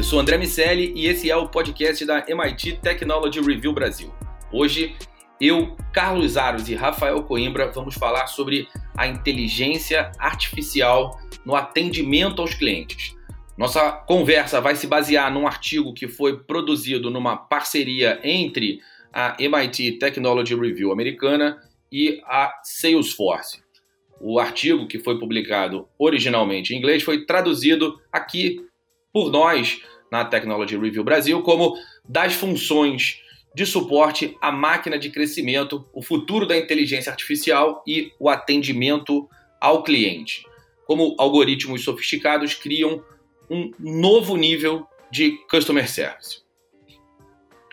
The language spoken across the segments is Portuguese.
Eu sou André Miceli e esse é o podcast da MIT Technology Review Brasil. Hoje, eu, Carlos Aros e Rafael Coimbra vamos falar sobre a inteligência artificial no atendimento aos clientes. Nossa conversa vai se basear num artigo que foi produzido numa parceria entre a MIT Technology Review americana e a Salesforce. O artigo, que foi publicado originalmente em inglês, foi traduzido aqui por nós na Technology Review Brasil como das funções de suporte à máquina de crescimento, o futuro da inteligência artificial e o atendimento ao cliente. Como algoritmos sofisticados criam um novo nível de customer service.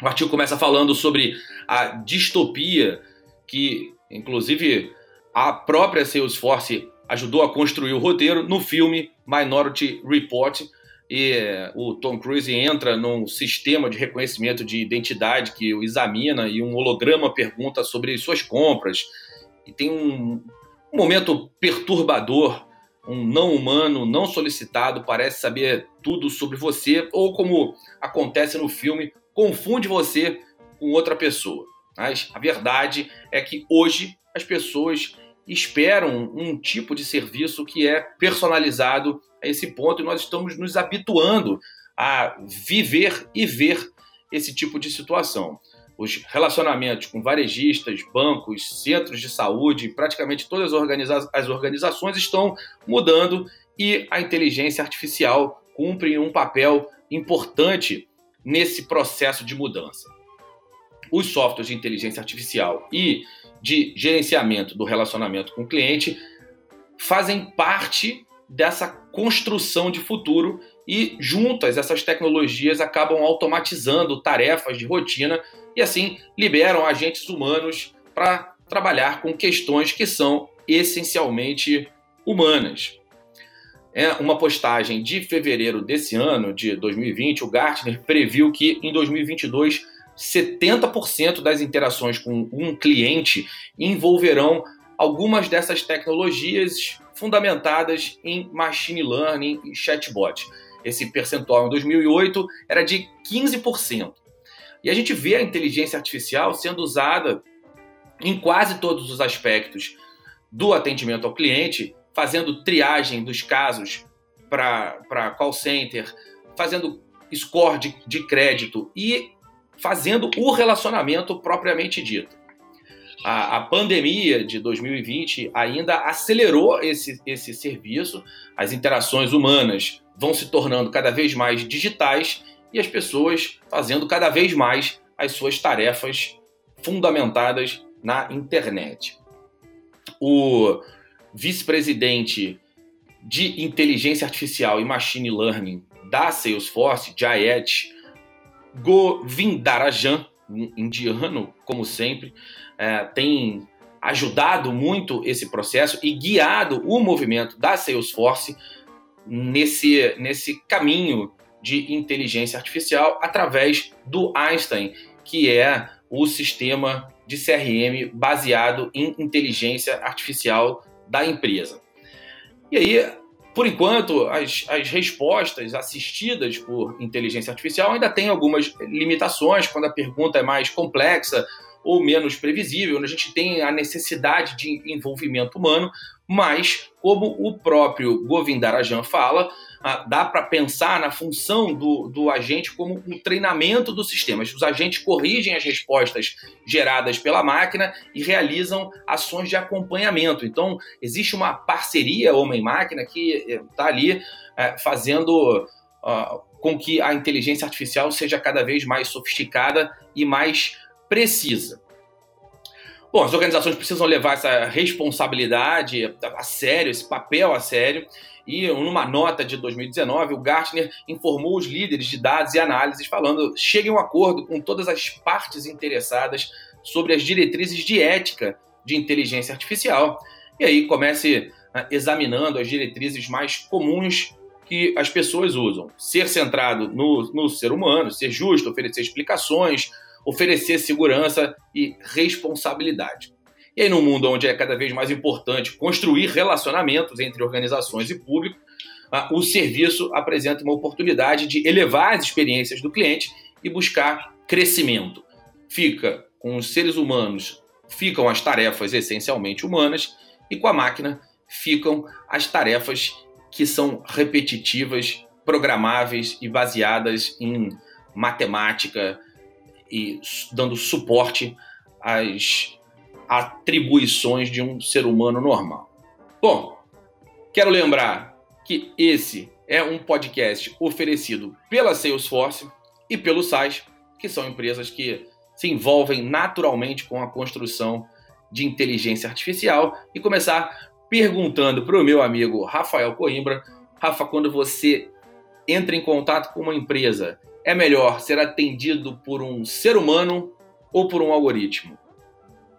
O artigo começa falando sobre a distopia que, inclusive, a própria Salesforce ajudou a construir o roteiro no filme Minority Report, e o Tom Cruise entra num sistema de reconhecimento de identidade que o examina e um holograma pergunta sobre suas compras. E tem um, um momento perturbador, um não humano, não solicitado, parece saber tudo sobre você, ou como acontece no filme, confunde você com outra pessoa. Mas a verdade é que hoje as pessoas esperam um tipo de serviço que é personalizado a esse ponto e nós estamos nos habituando a viver e ver esse tipo de situação. Os relacionamentos com varejistas, bancos, centros de saúde, praticamente todas as, organiza as organizações estão mudando e a inteligência artificial cumpre um papel importante nesse processo de mudança. Os softwares de inteligência artificial e de gerenciamento do relacionamento com o cliente fazem parte dessa construção de futuro e juntas essas tecnologias acabam automatizando tarefas de rotina e assim liberam agentes humanos para trabalhar com questões que são essencialmente humanas. É uma postagem de fevereiro desse ano, de 2020, o Gartner previu que em 2022 70% das interações com um cliente envolverão algumas dessas tecnologias fundamentadas em machine learning e chatbot. Esse percentual em 2008 era de 15%. E a gente vê a inteligência artificial sendo usada em quase todos os aspectos do atendimento ao cliente, fazendo triagem dos casos para call center, fazendo score de, de crédito e fazendo o relacionamento propriamente dito. A, a, pandemia de 2020 ainda acelerou esse, esse serviço, as interações humanas vão se tornando cada vez mais digitais e as pessoas fazendo cada vez mais as suas tarefas fundamentadas na internet. O vice-presidente de inteligência artificial e machine learning da Salesforce, Jayet Govindarajan, indiano, como sempre, é, tem ajudado muito esse processo e guiado o movimento da Salesforce nesse, nesse caminho de inteligência artificial através do Einstein, que é o sistema de CRM baseado em inteligência artificial da empresa. E aí, por enquanto, as, as respostas assistidas por inteligência artificial ainda têm algumas limitações quando a pergunta é mais complexa ou menos previsível, a gente tem a necessidade de envolvimento humano, mas, como o próprio Govindarajan fala, ah, dá para pensar na função do, do agente como um treinamento do sistema. Os agentes corrigem as respostas geradas pela máquina e realizam ações de acompanhamento. Então, existe uma parceria homem-máquina que está eh, ali é, fazendo uh, com que a inteligência artificial seja cada vez mais sofisticada e mais precisa. Bom, as organizações precisam levar essa responsabilidade a sério, esse papel a sério, e numa nota de 2019, o Gartner informou os líderes de dados e análises falando: cheguem a um acordo com todas as partes interessadas sobre as diretrizes de ética de inteligência artificial. E aí comece né, examinando as diretrizes mais comuns que as pessoas usam. Ser centrado no, no ser humano, ser justo, oferecer explicações, oferecer segurança e responsabilidade. E aí, num mundo onde é cada vez mais importante construir relacionamentos entre organizações e público, ah, o serviço apresenta uma oportunidade de elevar as experiências do cliente e buscar crescimento. Fica com os seres humanos, ficam as tarefas essencialmente humanas e com a máquina ficam as tarefas que são repetitivas, programáveis e baseadas em matemática e dando suporte às atribuições de um ser humano normal. Bom, quero lembrar que esse é um podcast oferecido pela Salesforce e pelo SAIS, que são empresas que se envolvem naturalmente com a construção de inteligência artificial e começar perguntando para o meu amigo Rafael Coimbra, Rafa, quando você entra em contato com uma empresa, é melhor ser atendido por um ser humano ou por um algoritmo?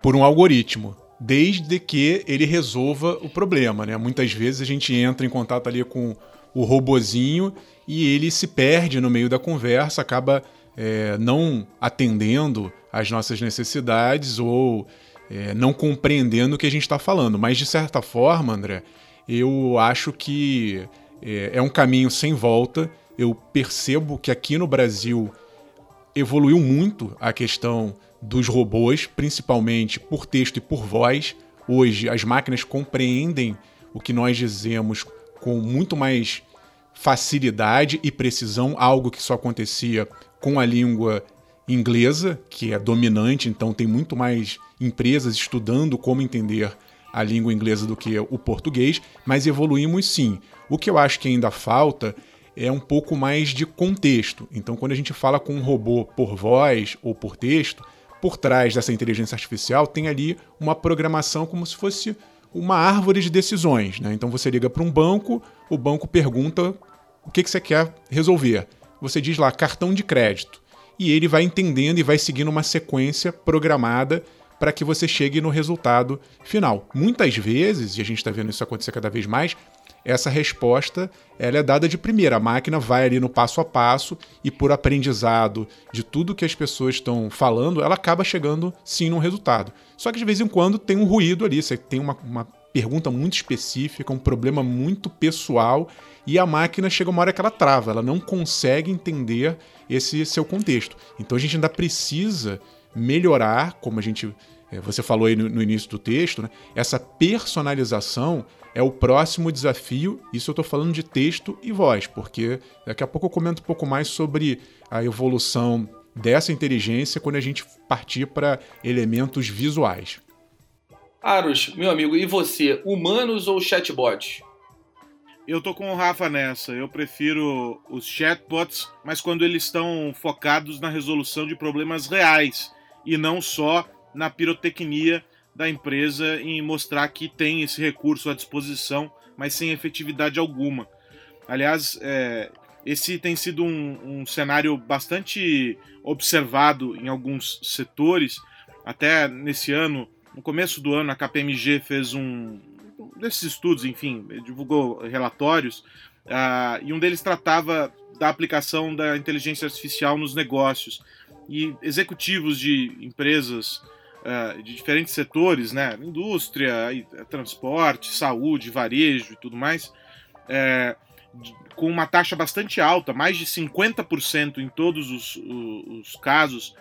Por um algoritmo desde que ele resolva o problema, né? Muitas vezes a gente entra em contato ali com o robozinho e ele se perde no meio da conversa, acaba é, não atendendo às nossas necessidades ou é, não compreendendo o que a gente está falando. Mas de certa forma, André, eu acho que é, é um caminho sem volta. Eu percebo que aqui no Brasil evoluiu muito a questão dos robôs, principalmente por texto e por voz. Hoje, as máquinas compreendem o que nós dizemos com muito mais facilidade e precisão, algo que só acontecia com a língua inglesa, que é dominante, então tem muito mais empresas estudando como entender a língua inglesa do que o português, mas evoluímos sim. O que eu acho que ainda falta é um pouco mais de contexto. Então, quando a gente fala com um robô por voz ou por texto, por trás dessa inteligência artificial tem ali uma programação como se fosse uma árvore de decisões. Né? Então você liga para um banco, o banco pergunta o que, que você quer resolver. Você diz lá cartão de crédito. E ele vai entendendo e vai seguindo uma sequência programada para que você chegue no resultado final. Muitas vezes, e a gente está vendo isso acontecer cada vez mais, essa resposta ela é dada de primeira. A máquina vai ali no passo a passo e por aprendizado de tudo que as pessoas estão falando, ela acaba chegando sim no resultado. Só que de vez em quando tem um ruído ali, você tem uma, uma pergunta muito específica, um problema muito pessoal e a máquina chega uma hora que ela trava, ela não consegue entender esse seu contexto. Então a gente ainda precisa melhorar, como a gente você falou aí no, no início do texto, né? essa personalização é o próximo desafio. Isso eu estou falando de texto e voz, porque daqui a pouco eu comento um pouco mais sobre a evolução dessa inteligência quando a gente partir para elementos visuais. Aros, meu amigo, e você, humanos ou chatbots? Eu tô com o Rafa nessa. Eu prefiro os chatbots, mas quando eles estão focados na resolução de problemas reais e não só na pirotecnia da empresa em mostrar que tem esse recurso à disposição, mas sem efetividade alguma. Aliás, é, esse tem sido um, um, cenário bastante observado em alguns setores. Até nesse ano, no começo do ano, a KPMG fez um desses estudos, enfim, divulgou relatórios, uh, e um deles tratava da aplicação da inteligência artificial nos negócios. E executivos de empresas uh, de diferentes setores, né? Indústria, transporte, saúde, varejo e tudo mais, é, com uma taxa bastante alta, mais de 50% em todos os, os, os casos,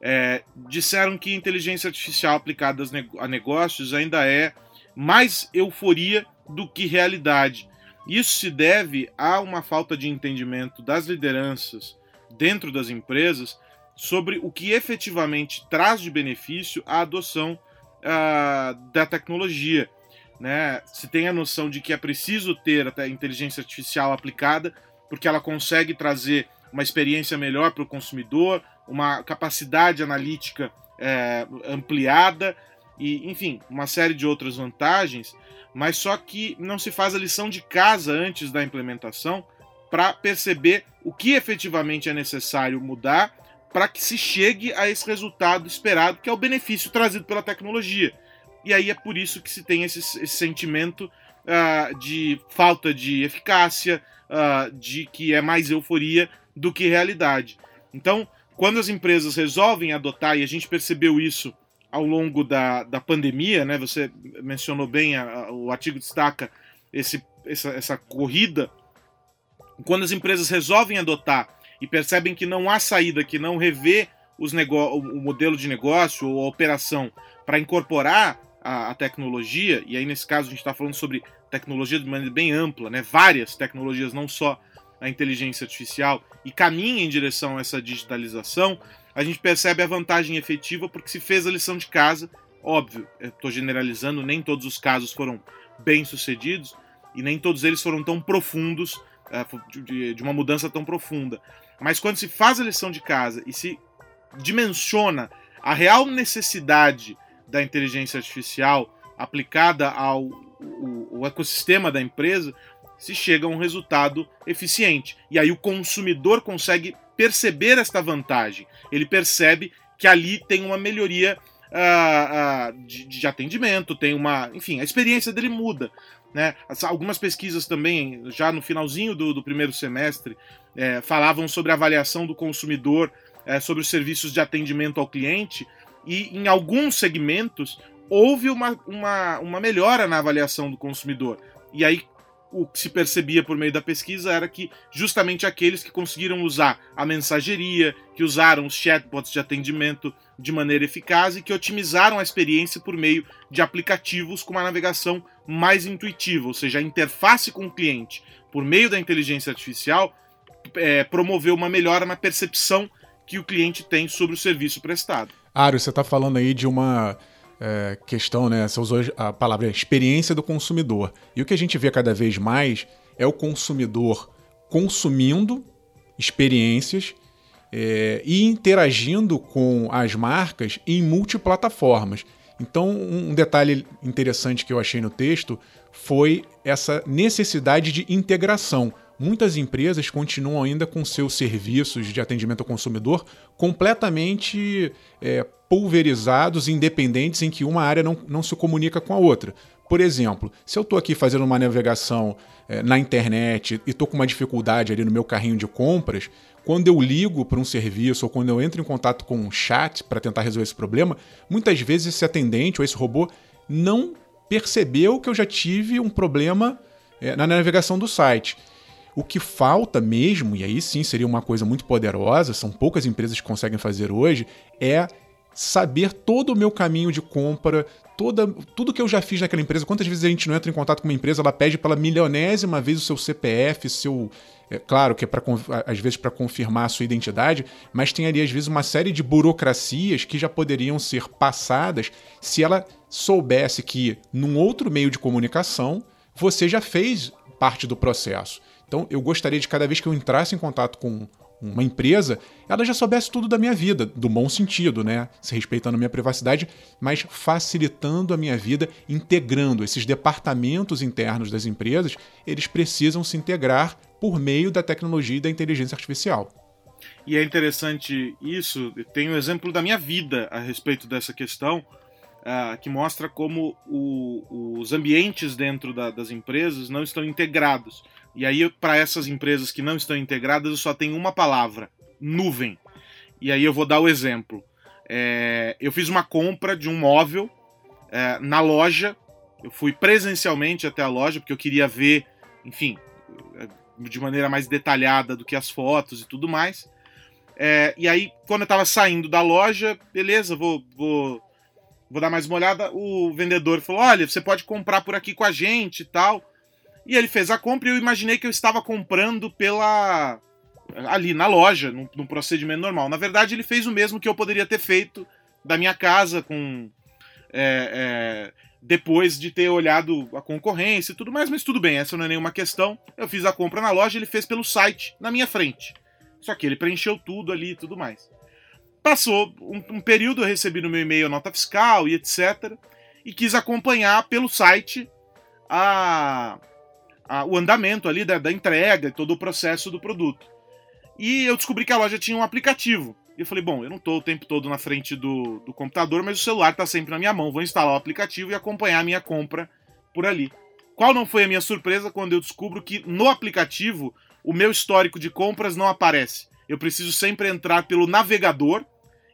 é, disseram que inteligência artificial aplicada a negócios ainda é mais euforia do que realidade. Isso se deve a uma falta de entendimento das lideranças dentro das empresas sobre o que efetivamente traz de benefício a adoção uh, da tecnologia. Né? Se tem a noção de que é preciso ter a inteligência artificial aplicada, porque ela consegue trazer uma experiência melhor para o consumidor, uma capacidade analítica é, ampliada e, enfim, uma série de outras vantagens, mas só que não se faz a lição de casa antes da implementação para perceber o que efetivamente é necessário mudar para que se chegue a esse resultado esperado, que é o benefício trazido pela tecnologia. E aí é por isso que se tem esse, esse sentimento uh, de falta de eficácia, uh, de que é mais euforia do que realidade. Então, quando as empresas resolvem adotar, e a gente percebeu isso ao longo da, da pandemia, né? Você mencionou bem, a, a, o artigo destaca esse, essa, essa corrida Quando as empresas resolvem adotar e percebem que não há saída, que não revê os o modelo de negócio ou a operação para incorporar a, a, tecnologia, e aí nesse caso a gente está falando sobre tecnologia de maneira bem ampla, né? várias tecnologias, não só a inteligência artificial, e caminha em direção a essa digitalização, a gente percebe a vantagem efetiva porque se fez a lição de casa. Óbvio, estou generalizando, nem todos os casos foram bem sucedidos e nem todos eles foram tão profundos, é, de uma mudança tão profunda. Mas quando se faz a lição de casa e se dimensiona a real necessidade da inteligência artificial aplicada ao o, o ecossistema da empresa, se chega a um resultado eficiente. E aí o consumidor consegue perceber esta vantagem. Ele percebe que ali tem uma melhoria uh, uh, de, de, atendimento, tem uma. Enfim, a experiência dele muda. Né? Algumas pesquisas também, já no finalzinho do, do primeiro semestre, é, falavam sobre a avaliação do consumidor é, sobre os serviços de atendimento ao cliente, e em alguns segmentos houve uma, uma, uma melhora na avaliação do consumidor. E aí o que se percebia por meio da pesquisa era que justamente aqueles que conseguiram usar a mensageria, que usaram os chatbots de atendimento de maneira eficaz e que otimizaram a experiência por meio de aplicativos com uma navegação mais intuitiva, ou seja, a interface com o cliente por meio da inteligência artificial é, promoveu uma melhora na percepção que o cliente tem sobre o serviço prestado. Ário, você está falando aí de uma é, questão, né? Você usou a palavra experiência do consumidor. E o que a gente vê cada vez mais é o consumidor consumindo experiências é, e interagindo com as marcas em multiplataformas. Então, um detalhe interessante que eu achei no texto foi essa necessidade de integração. Muitas empresas continuam ainda com seus serviços de atendimento ao consumidor completamente é, pulverizados, independentes, em que uma área não, não se comunica com a outra. Por exemplo, se eu estou aqui fazendo uma navegação é, na internet e estou com uma dificuldade ali no meu carrinho de compras, quando eu ligo para um serviço ou quando eu entro em contato com um chat para tentar resolver esse problema, muitas vezes esse atendente ou esse robô não percebeu que eu já tive um problema é, na navegação do site. O que falta mesmo, e aí sim seria uma coisa muito poderosa, são poucas empresas que conseguem fazer hoje, é saber todo o meu caminho de compra, toda, tudo que eu já fiz naquela empresa. Quantas vezes a gente não entra em contato com uma empresa, ela pede pela milionésima vez o seu CPF, seu. É, claro que é para às vezes para confirmar a sua identidade, mas tem ali às vezes uma série de burocracias que já poderiam ser passadas se ela soubesse que num outro meio de comunicação você já fez parte do processo. Então eu gostaria de cada vez que eu entrasse em contato com uma empresa, ela já soubesse tudo da minha vida, do bom sentido, né? Se respeitando a minha privacidade, mas facilitando a minha vida, integrando esses departamentos internos das empresas, eles precisam se integrar por meio da tecnologia e da inteligência artificial. E é interessante isso, tem um exemplo da minha vida a respeito dessa questão, uh, que mostra como o, os ambientes dentro da, das empresas não estão integrados. E aí, para essas empresas que não estão integradas, eu só tenho uma palavra: nuvem. E aí eu vou dar o exemplo. É, eu fiz uma compra de um móvel é, na loja. Eu fui presencialmente até a loja porque eu queria ver, enfim, de maneira mais detalhada do que as fotos e tudo mais. É, e aí, quando eu estava saindo da loja, beleza, vou, vou, vou dar mais uma olhada. O vendedor falou: Olha, você pode comprar por aqui com a gente e tal. E ele fez a compra e eu imaginei que eu estava comprando pela. ali na loja, num, num procedimento normal. Na verdade, ele fez o mesmo que eu poderia ter feito da minha casa, com. É, é, depois de ter olhado a concorrência e tudo mais, mas tudo bem, essa não é nenhuma questão. Eu fiz a compra na loja, ele fez pelo site na minha frente. Só que ele preencheu tudo ali e tudo mais. Passou um, um período, eu recebi no meu e-mail a nota fiscal e etc. E quis acompanhar pelo site a, a, o andamento ali da, da entrega e todo o processo do produto. E eu descobri que a loja tinha um aplicativo. E eu falei, bom, eu não estou o tempo todo na frente do, do computador, mas o celular está sempre na minha mão. Vou instalar o aplicativo e acompanhar a minha compra por ali. Qual não foi a minha surpresa quando eu descubro que no aplicativo o meu histórico de compras não aparece? Eu preciso sempre entrar pelo navegador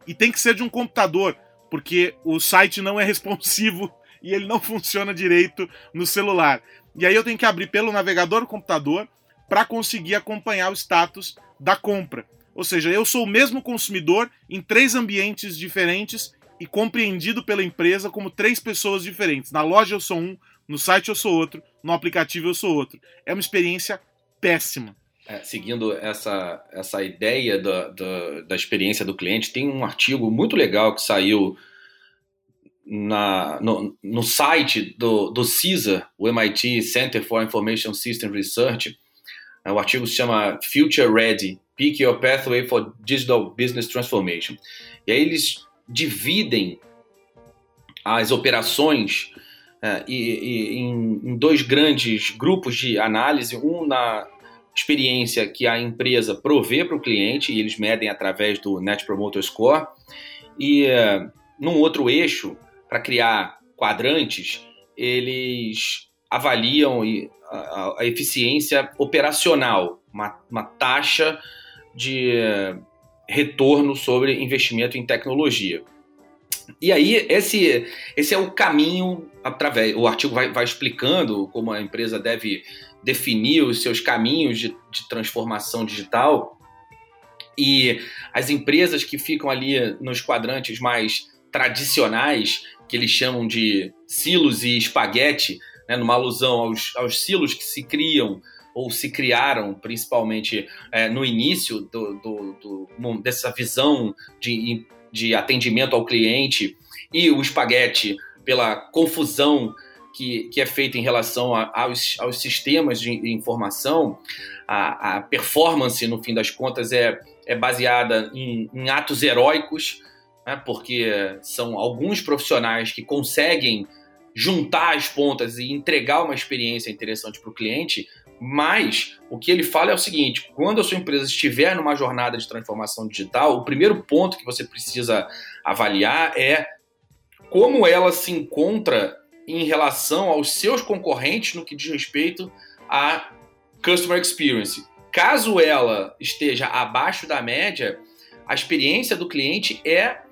e tem que ser de um computador, porque o site não é responsivo e ele não funciona direito no celular. E aí eu tenho que abrir pelo navegador do computador, para conseguir acompanhar o status da compra. Ou seja, eu sou o mesmo consumidor em três ambientes diferentes e compreendido pela empresa como três pessoas diferentes. Na loja eu sou um, no site eu sou outro, no aplicativo eu sou outro. É uma experiência péssima. É, seguindo essa, essa ideia da, da, da, experiência do cliente, tem um artigo muito legal que saiu na, no, no site do, do CISA, o MIT Center for Information System Research. É, o artigo se chama Future Ready: Pick Your Pathway for Digital Business Transformation. E aí eles dividem as operações é, e, e, em, em dois grandes grupos de análise, um na experiência que a empresa provê para o cliente, e eles medem através do Net Promoter Score, e uh, num outro eixo, para criar quadrantes, eles avaliam a, eficiência operacional, uma, uma taxa de uh, retorno sobre investimento em tecnologia. E aí, esse, esse é o caminho através. O artigo vai, vai explicando como a empresa deve definir os seus caminhos de, de transformação digital. E as empresas que ficam ali nos quadrantes mais tradicionais, que eles chamam de silos e espaguete, né, numa alusão aos, aos silos que se criam ou se criaram principalmente é, no início do, do, do, dessa visão de, de atendimento ao cliente e o espaguete pela confusão que, que é feita em relação a, aos, aos sistemas de informação, a, a, performance, no fim das contas, é, é baseada em, em atos heróicos, né, porque são alguns profissionais que conseguem juntar as pontas e entregar uma experiência interessante para o cliente, mas o que ele fala é o seguinte: quando a sua empresa estiver numa jornada de transformação digital, o primeiro ponto que você precisa avaliar é como ela se encontra em relação aos seus concorrentes no que diz respeito a customer experience. Caso ela esteja abaixo da média, a experiência do cliente é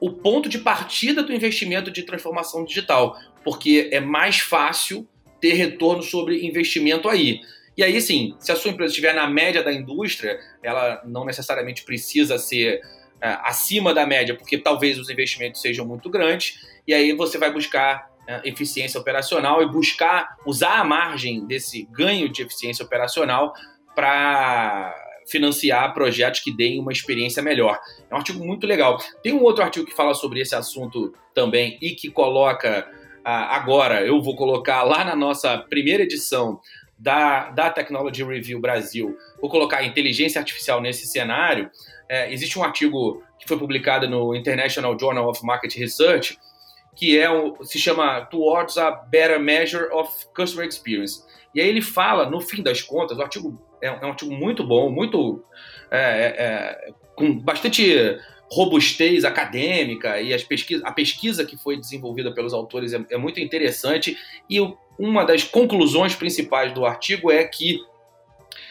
o ponto de partida do investimento de transformação digital, porque é mais fácil ter retorno sobre investimento aí. E aí, sim, se a sua empresa estiver na média da indústria, ela não necessariamente precisa ser é, acima da média, porque talvez os investimentos sejam muito grandes, e aí você vai buscar é, eficiência operacional e buscar usar a margem desse ganho de eficiência operacional para financiar projetos que deem uma experiência melhor. É um artigo muito legal. Tem um outro artigo que fala sobre esse assunto também e que coloca ah, agora, eu vou colocar lá na nossa primeira edição da, da Technology Review Brasil, vou colocar inteligência artificial nesse cenário. É, existe um artigo que foi publicado no International Journal of Market Research que é o, se chama Towards a Better Measure of Customer Experience. E aí ele fala, no fim das contas, o artigo é, é um artigo muito bom, muito é, é, é, com bastante robustez acadêmica e as pesquisa, a pesquisa que foi desenvolvida pelos autores é, é muito interessante e uma das conclusões principais do artigo é que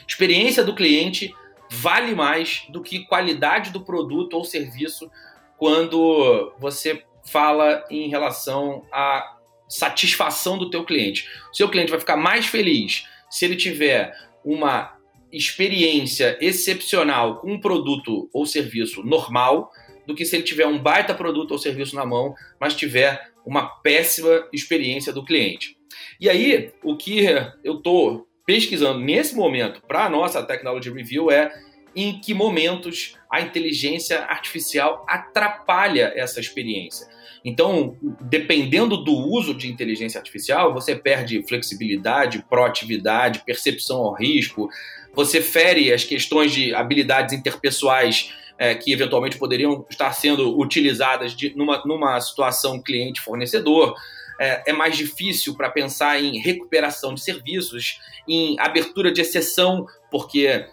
experiência do cliente vale mais do que qualidade do produto ou serviço quando você fala em relação à satisfação do teu cliente. O seu cliente vai ficar mais feliz se ele tiver uma experiência excepcional com um produto ou serviço normal do que se ele tiver um baita produto ou serviço na mão, mas tiver uma péssima experiência do cliente. E aí, o que eu estou pesquisando nesse momento para a nossa Technology Review é em que momentos a inteligência artificial atrapalha essa experiência. Então, dependendo do uso de inteligência artificial, você perde flexibilidade, proatividade, percepção ao risco, você fere as questões de habilidades interpessoais é, que eventualmente poderiam estar sendo utilizadas de, numa, numa situação cliente-fornecedor. É, é, mais difícil para pensar em recuperação de serviços, em abertura de exceção, porque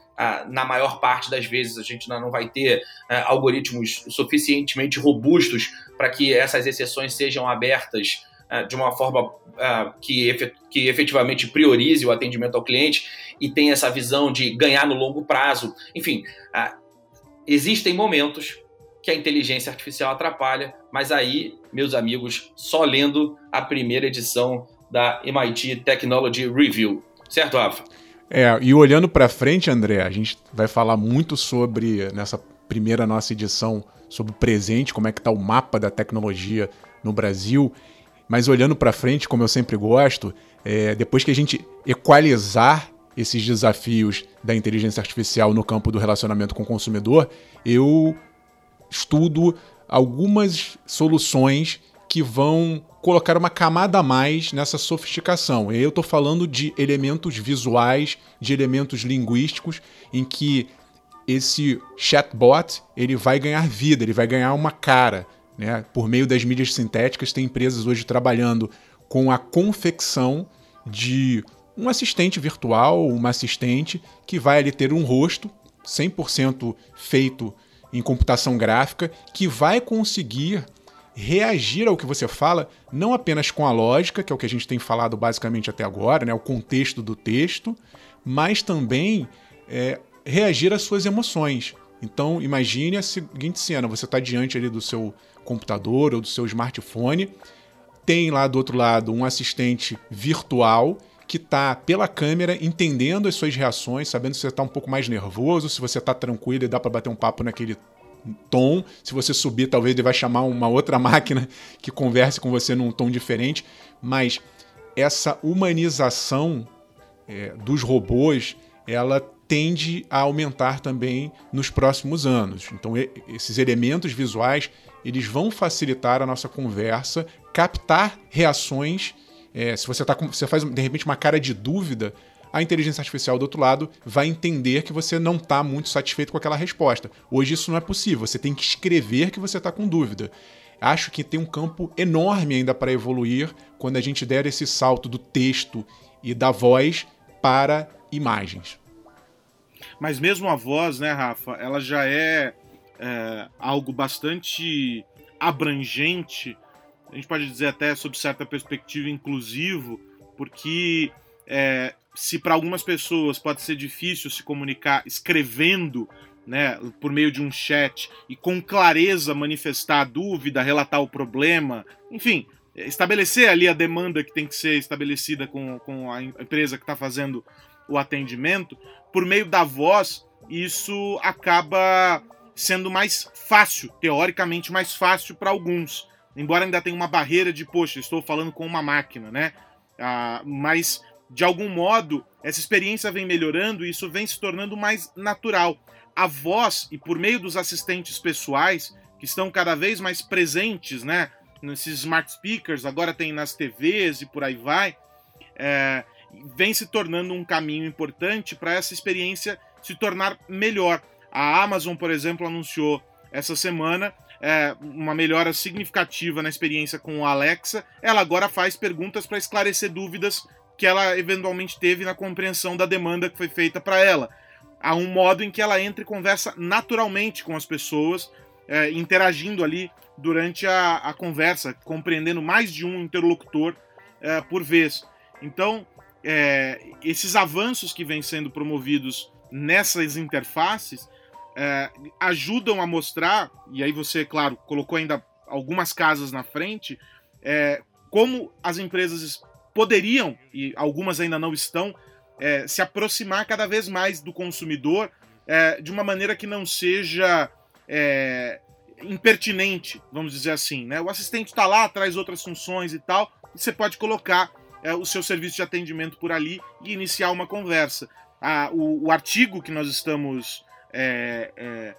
na maior parte das vezes a gente não vai ter ah, algoritmos suficientemente robustos para que essas exceções sejam abertas ah, de uma forma que, que efetivamente priorize o atendimento ao cliente e tenha essa visão de ganhar no longo prazo. Enfim, existem momentos que a inteligência artificial atrapalha, mas aí, meus amigos, só lendo a primeira edição da MIT Technology Review. Certo, Rafa? É, e olhando para frente, André, a gente vai falar muito sobre, nessa primeira nossa edição, sobre o presente, como é que está o mapa da tecnologia no Brasil. Mas olhando para frente, como eu sempre gosto, é, depois que a gente equalizar esses desafios da inteligência artificial no campo do relacionamento com o consumidor, eu estudo algumas soluções que vão colocar uma camada a mais nessa sofisticação. E eu estou falando de elementos visuais, de elementos linguísticos, em que esse chatbot ele vai ganhar vida, ele vai ganhar uma cara. Né? Por meio das mídias sintéticas, tem empresas hoje trabalhando com a confecção de um assistente virtual, uma assistente que vai ali ter um rosto 100% feito em computação gráfica, que vai conseguir reagir ao que você fala, não apenas com a lógica, que é o que a gente tem falado basicamente até agora, né, o contexto do texto, mas também é, reagir às suas emoções. Então, imagine a seguinte cena: você está diante ali do seu computador ou do seu smartphone, tem lá do outro lado um assistente virtual que está pela câmera entendendo as suas reações, sabendo se você está um pouco mais nervoso, se você está tranquilo e dá para bater um papo naquele tom. Se você subir, talvez ele vai chamar uma outra máquina que converse com você num tom diferente. Mas essa humanização é, dos robôs, ela tende a aumentar também nos próximos anos. Então, esses elementos visuais eles vão facilitar a nossa conversa, captar reações. É, se você, tá com, você faz de repente uma cara de dúvida, a inteligência artificial do outro lado vai entender que você não está muito satisfeito com aquela resposta. Hoje isso não é possível, você tem que escrever que você está com dúvida. Acho que tem um campo enorme ainda para evoluir quando a gente der esse salto do texto e da voz para imagens. Mas mesmo a voz, né, Rafa, ela já é, é algo bastante abrangente, a gente pode dizer até sob certa perspectiva inclusivo, porque é, se para algumas pessoas pode ser difícil se comunicar escrevendo, né, por meio de um chat e com clareza manifestar a dúvida, relatar o problema, enfim, estabelecer ali a demanda que tem que ser estabelecida com, com a empresa que está fazendo o atendimento, por meio da voz, isso acaba sendo mais fácil, teoricamente mais fácil para alguns. Embora ainda tenha uma barreira de, poxa, estou falando com uma máquina, né? Ah, mas, de algum modo, essa experiência vem melhorando e isso vem se tornando mais natural. A voz, e por meio dos assistentes pessoais, que estão cada vez mais presentes, né? Nesses smart speakers, agora tem nas TVs e por aí vai. É, vem se tornando um caminho importante para essa experiência se tornar melhor. A Amazon, por exemplo, anunciou essa semana é, uma melhora significativa na experiência com o Alexa. Ela agora faz perguntas para esclarecer dúvidas que ela eventualmente teve na compreensão da demanda que foi feita para ela. Há um modo em que ela entra e conversa naturalmente com as pessoas, é, interagindo ali durante a, a, conversa, compreendendo mais de um interlocutor é, por vez. Então, é, esses avanços que vêm sendo promovidos nessas interfaces é, ajudam a mostrar, e aí você, claro, colocou ainda algumas casas na frente, é, como as empresas poderiam, e algumas ainda não estão, é, se aproximar cada vez mais do consumidor é, de uma maneira que não seja é, impertinente, vamos dizer assim. Né? O assistente está lá, traz outras funções e tal, e você pode colocar é, o seu serviço de atendimento por ali e iniciar uma conversa. Ah, o, o, artigo que nós estamos é, é,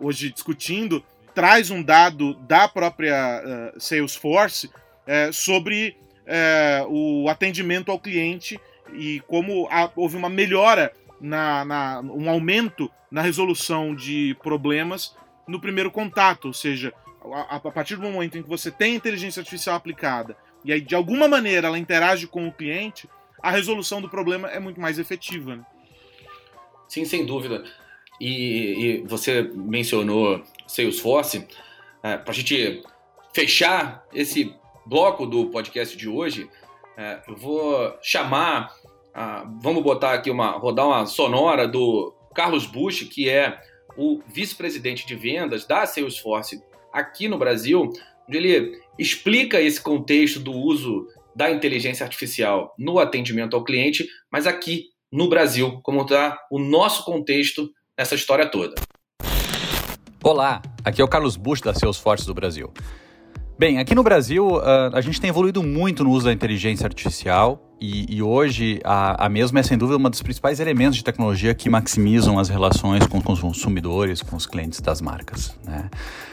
hoje discutindo traz um dado da própria uh, Salesforce sobre é, o atendimento ao cliente e como a, houve uma melhora, na, na, um aumento na resolução de problemas no primeiro contato, ou seja, a, a partir do momento em que você tem inteligência artificial aplicada e aí de alguma maneira ela interage com o cliente, a resolução do problema é muito mais efetiva. Né? Sim, sem dúvida. E, e você mencionou Salesforce. É, Para a gente fechar esse bloco do podcast de hoje, é, eu vou chamar, vamos botar aqui uma, rodar uma sonora do Carlos Bush, que é o vice-presidente de vendas da Salesforce aqui no Brasil, onde ele explica esse contexto do uso da inteligência artificial no atendimento ao cliente, mas aqui no Brasil, como está o nosso contexto nessa história toda. Olá, aqui é o Carlos Bush da Salesforce do Brasil. Bem, aqui no Brasil, uh, a gente tem evoluído muito no uso da inteligência artificial e, e hoje a, a, mesma é, sem dúvida, um dos principais elementos de tecnologia que maximizam as relações com, com os consumidores, com os clientes das marcas. Né?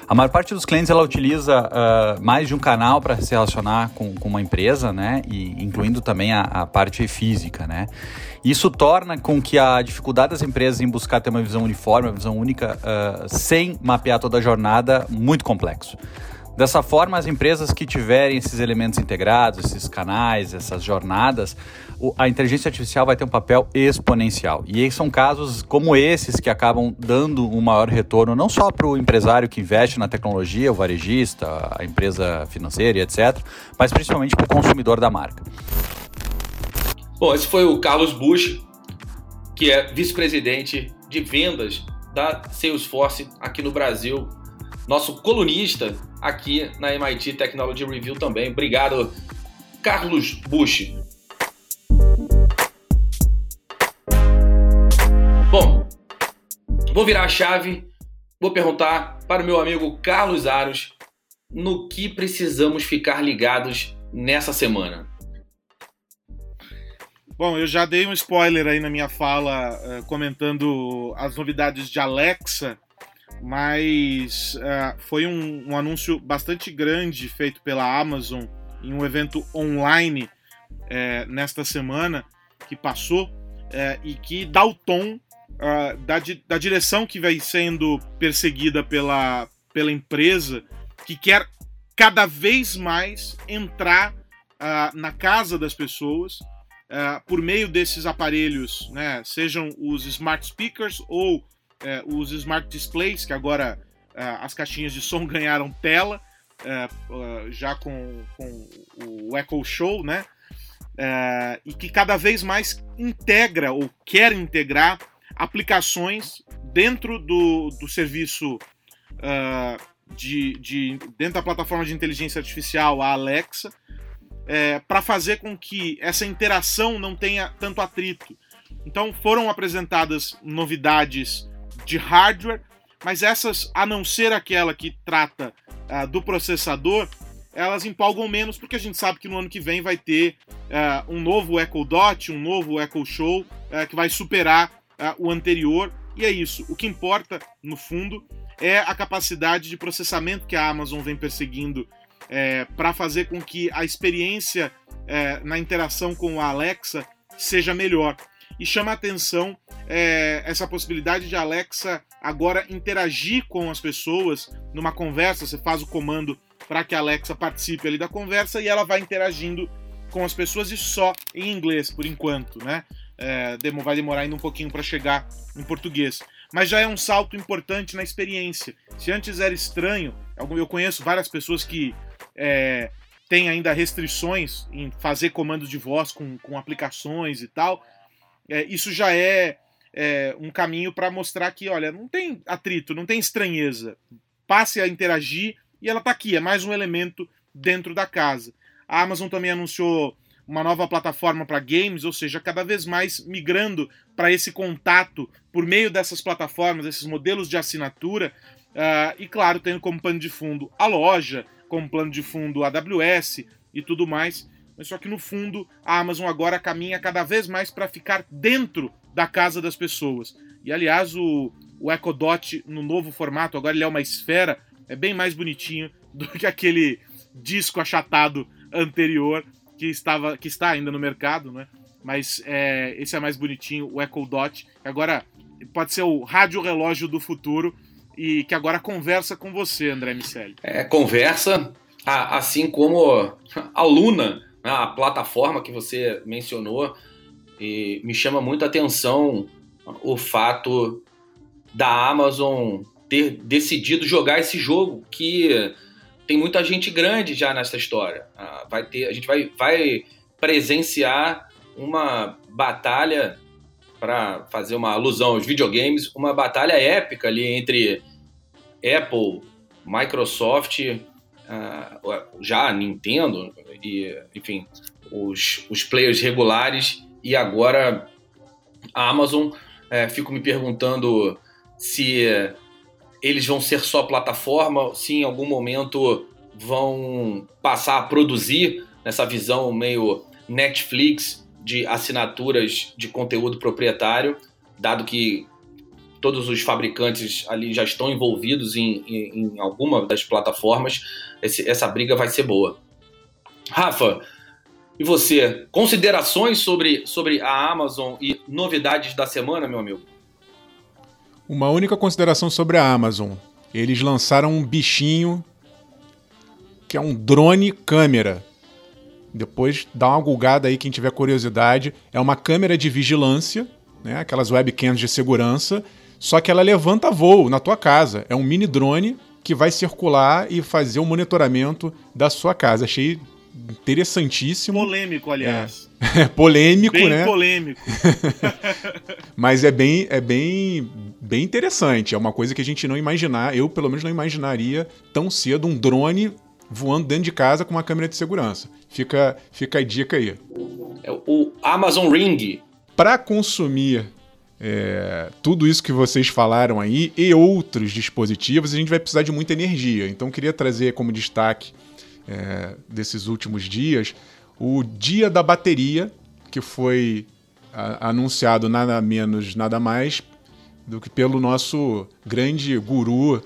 A maior parte dos clientes ela utiliza uh, mais de um canal para se relacionar com, com, uma empresa, né? e, incluindo também a, a parte física. Né? Isso torna com que a dificuldade das empresas em buscar ter uma visão uniforme, uma visão única, uh, sem mapear toda a jornada, muito complexo. Dessa forma, as empresas que tiverem esses elementos integrados, esses canais, essas jornadas, a inteligência artificial vai ter um papel exponencial. E são casos como esses que acabam dando um maior retorno, não só para o empresário que investe na tecnologia, o varejista, a empresa financeira, etc., mas principalmente para o consumidor da marca. Bom, esse foi o Carlos Bush, que é vice-presidente de vendas da Salesforce aqui no Brasil nosso colunista aqui na MIT Technology Review também. Obrigado, Carlos Bush. Bom, vou virar a chave, vou perguntar para o meu amigo Carlos Aros no que precisamos ficar ligados nessa semana. Bom, eu já dei um spoiler aí na minha fala uh, comentando as novidades de Alexa mas uh, foi um, um, anúncio bastante grande feito pela Amazon em um evento online é, nesta semana que passou é, e que dá o tom uh, da, da direção que vai sendo perseguida pela, pela empresa que quer cada vez mais entrar uh, na casa das pessoas por meio desses aparelhos, né, sejam os smart speakers ou é, os Smart Displays, que agora é, as caixinhas de som ganharam tela, é, já com, com, o Echo Show, né? É, e que cada vez mais integra ou quer integrar aplicações dentro do, do serviço de, de, dentro da plataforma de inteligência artificial, a Alexa, é, para fazer com que essa interação não tenha tanto atrito. Então foram apresentadas novidades de hardware, mas essas, a não ser aquela que trata uh, do processador, elas empolgam menos porque a gente sabe que no ano que vem vai ter uh, um novo Echo Dot, um novo Echo Show uh, que vai superar o anterior. E é isso. O que importa, no fundo, é a capacidade de processamento que a Amazon vem perseguindo é, para fazer com que a experiência é, na interação com a Alexa seja melhor e chama a atenção é, essa possibilidade de Alexa agora interagir com as pessoas numa conversa. Você faz o comando para que a Alexa participe ali da conversa e ela vai interagindo com as pessoas e só em inglês por enquanto, né? É, vai demorar ainda um pouquinho para chegar em português. Mas já é um salto importante na experiência. Se antes era estranho, eu conheço várias pessoas que é, têm ainda restrições em fazer comandos de voz com, com aplicações e tal é, isso já é, é um caminho para mostrar que, olha, não tem atrito, não tem estranheza. Passe a interagir e ela está aqui, é mais um elemento dentro da casa. A Amazon também anunciou uma nova plataforma para games, ou seja, cada vez mais migrando para esse contato por meio dessas plataformas, esses modelos de assinatura, uh, e claro, tendo como pano de fundo a loja, como plano de fundo a AWS e tudo mais mas só que no fundo a Amazon agora caminha cada vez mais para ficar dentro da casa das pessoas. E aliás, o, o Echo Dot no novo formato, agora ele é uma esfera, é bem mais bonitinho do que aquele disco achatado anterior que estava que está ainda no mercado, né? Mas é, esse é mais bonitinho, o Echo Dot, agora pode ser o rádio relógio do futuro e que agora conversa com você, André Miceli. É, conversa, assim como a Luna a plataforma que você mencionou, e me chama muito a atenção o fato da Amazon ter decidido jogar esse jogo que tem muita gente grande já nessa história. Ah, vai ter, a gente vai, vai presenciar uma batalha para fazer uma alusão aos videogames, uma batalha épica ali entre Apple, Microsoft, uh, já Nintendo, e, enfim, os, os players regulares e agora a Amazon. É, fico me perguntando se eles vão ser só plataforma, se em algum momento vão passar a produzir nessa visão meio Netflix de assinaturas de conteúdo proprietário, dado que todos os fabricantes ali já estão envolvidos em, em, em alguma das plataformas, esse, essa briga vai ser boa. Rafa, e você? Considerações sobre, sobre a Amazon e novidades da semana, meu amigo? Uma única consideração sobre a Amazon. Eles lançaram um bichinho que é um drone câmera. Depois dá uma gulgada aí quem tiver curiosidade. É uma câmera de vigilância, né? aquelas webcams de segurança, só que ela levanta voo na tua casa. É um mini drone que vai circular e fazer o monitoramento da sua casa. Achei interessantíssimo. Polêmico, aliás. É, polêmico, bem né? polêmico. Mas é bem, é bem, bem interessante. É uma coisa que a gente não imaginar, eu pelo menos não imaginaria tão cedo um drone voando dentro de casa com uma câmera de segurança. Fica, fica a dica aí. É o Amazon Ring. Para consumir é, tudo isso que vocês falaram aí e outros dispositivos, a gente vai precisar de muita energia. Então, queria trazer como destaque é, desses últimos dias o Dia da Bateria, que foi a, anunciado nada menos, nada mais do que pelo nosso grande guru,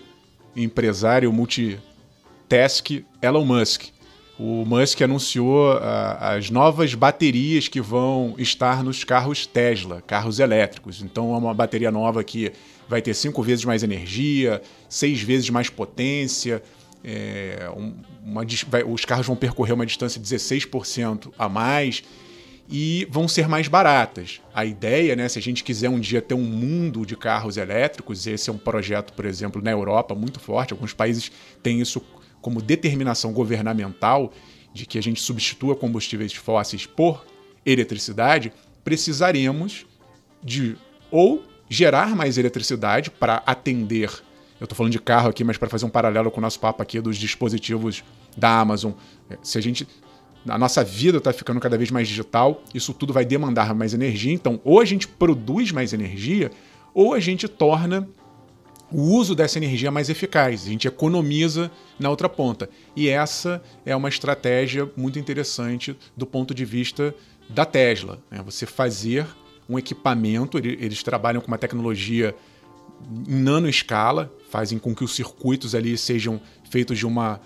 empresário multitask Elon Musk. O Musk anunciou uh, as novas baterias que vão estar nos carros Tesla, carros elétricos. Então é uma bateria nova que vai ter cinco vezes mais energia, seis vezes mais potência. É, uma, vai, os carros vão percorrer uma distância de 16% a mais e vão ser mais baratas. A ideia, né, se a gente quiser um dia ter um mundo de carros elétricos, esse é um projeto, por exemplo, na Europa muito forte, alguns países têm isso como determinação governamental de que a gente substitua combustíveis fósseis por eletricidade, precisaremos de ou gerar mais eletricidade para atender. Eu estou falando de carro aqui, mas para fazer um paralelo com o nosso papo aqui dos dispositivos da Amazon. É, se a gente. A nossa vida está ficando cada vez mais digital, isso tudo vai demandar mais energia. Então, ou a gente produz mais energia, ou a gente torna o uso dessa energia mais eficaz, a gente economiza na outra ponta. E essa é uma estratégia muito interessante do ponto de vista da Tesla. Né? Você fazer um equipamento, eles trabalham com uma tecnologia em nanoescala, fazem com que os circuitos ali sejam feitos de uma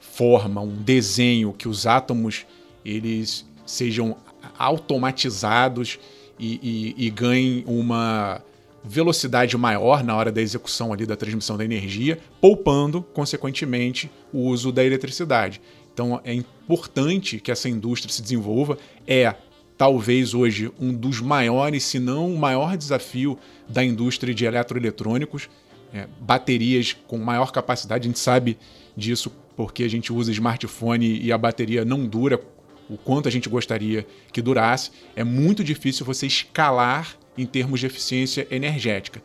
forma, um desenho, que os átomos eles sejam automatizados e, e, e ganhem uma velocidade maior na hora da execução ali da transmissão da energia, poupando, consequentemente, o uso da eletricidade. Então é importante que essa indústria se desenvolva. É talvez hoje um dos maiores, se não o maior desafio da indústria de eletroeletrônicos. É, baterias com maior capacidade, a gente sabe disso porque a gente usa smartphone e a bateria não dura o quanto a gente gostaria que durasse. É muito difícil você escalar em termos de eficiência energética.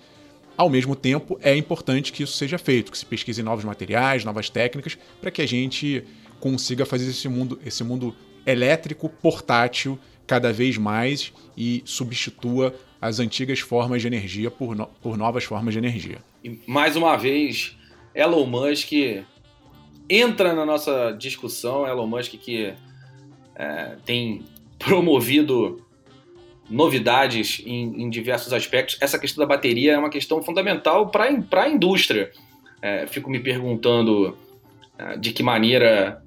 Ao mesmo tempo, é importante que isso seja feito, que se pesquise novos materiais, novas técnicas, para que a gente consiga fazer esse mundo, esse mundo elétrico portátil cada vez mais e substitua as antigas formas de energia por, no, por novas formas de energia. E mais uma vez, Elon Musk entra na nossa discussão. Elon Musk que é, tem promovido novidades em, em, diversos aspectos. Essa questão da bateria é uma questão fundamental para a indústria. É, fico me perguntando é, de que maneira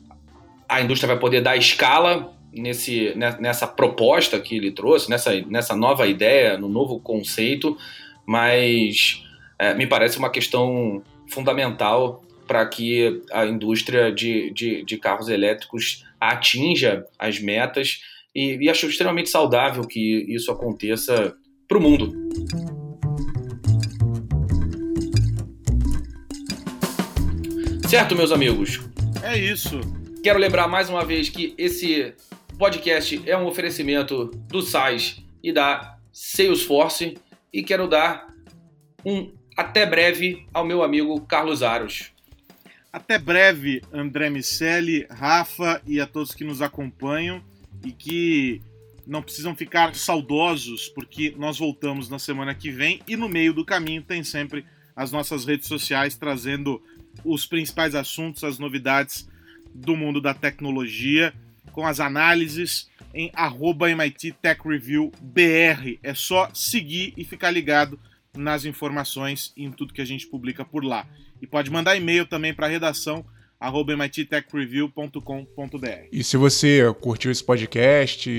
a indústria vai poder dar escala nesse, nessa proposta que ele trouxe, nessa, nessa nova ideia, no novo conceito, mas é, me parece uma questão fundamental para que a indústria de, de, de carros elétricos atinja as metas e, e acho extremamente saudável que isso aconteça para o mundo. Certo, meus amigos? É isso. Quero lembrar mais uma vez que esse podcast é um oferecimento do SAIS e da Salesforce e quero dar um até breve ao meu amigo Carlos Aros. Até breve, André Miceli, Rafa e a todos que nos acompanham e que não precisam ficar saudosos, porque nós voltamos na semana que vem e no meio do caminho tem sempre as nossas redes sociais trazendo os principais assuntos, as novidades do mundo da tecnologia, com as análises em arroba MIT Tech Review BR. É só seguir e ficar ligado nas informações e em tudo que a gente publica por lá. E pode mandar e-mail também para a redação arroba mittechreview.com.br. E se você curtiu esse podcast,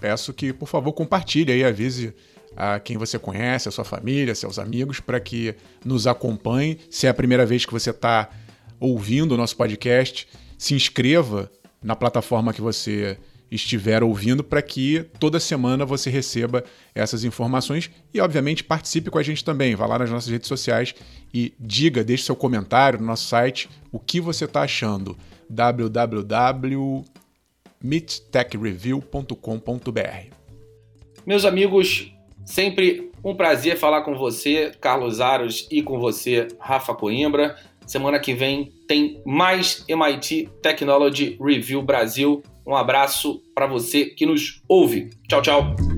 peço que, por favor, compartilhe aí, avise a quem você conhece, a sua família, seus amigos, para que nos acompanhe. Se é a primeira vez que você está ouvindo o nosso podcast, se inscreva na plataforma que você estiver ouvindo para que toda semana você receba essas informações e, obviamente, participe com a gente também. Vá lá nas nossas redes sociais e diga, deixe seu comentário no nosso site o que você está achando. www.meettechreview.com.br Meus amigos, sempre um prazer falar com você, Carlos Aros, e com você, Rafa Coimbra. Semana que vem tem mais MIT Technology Review Brasil. Um abraço para você que nos ouve. Tchau, tchau.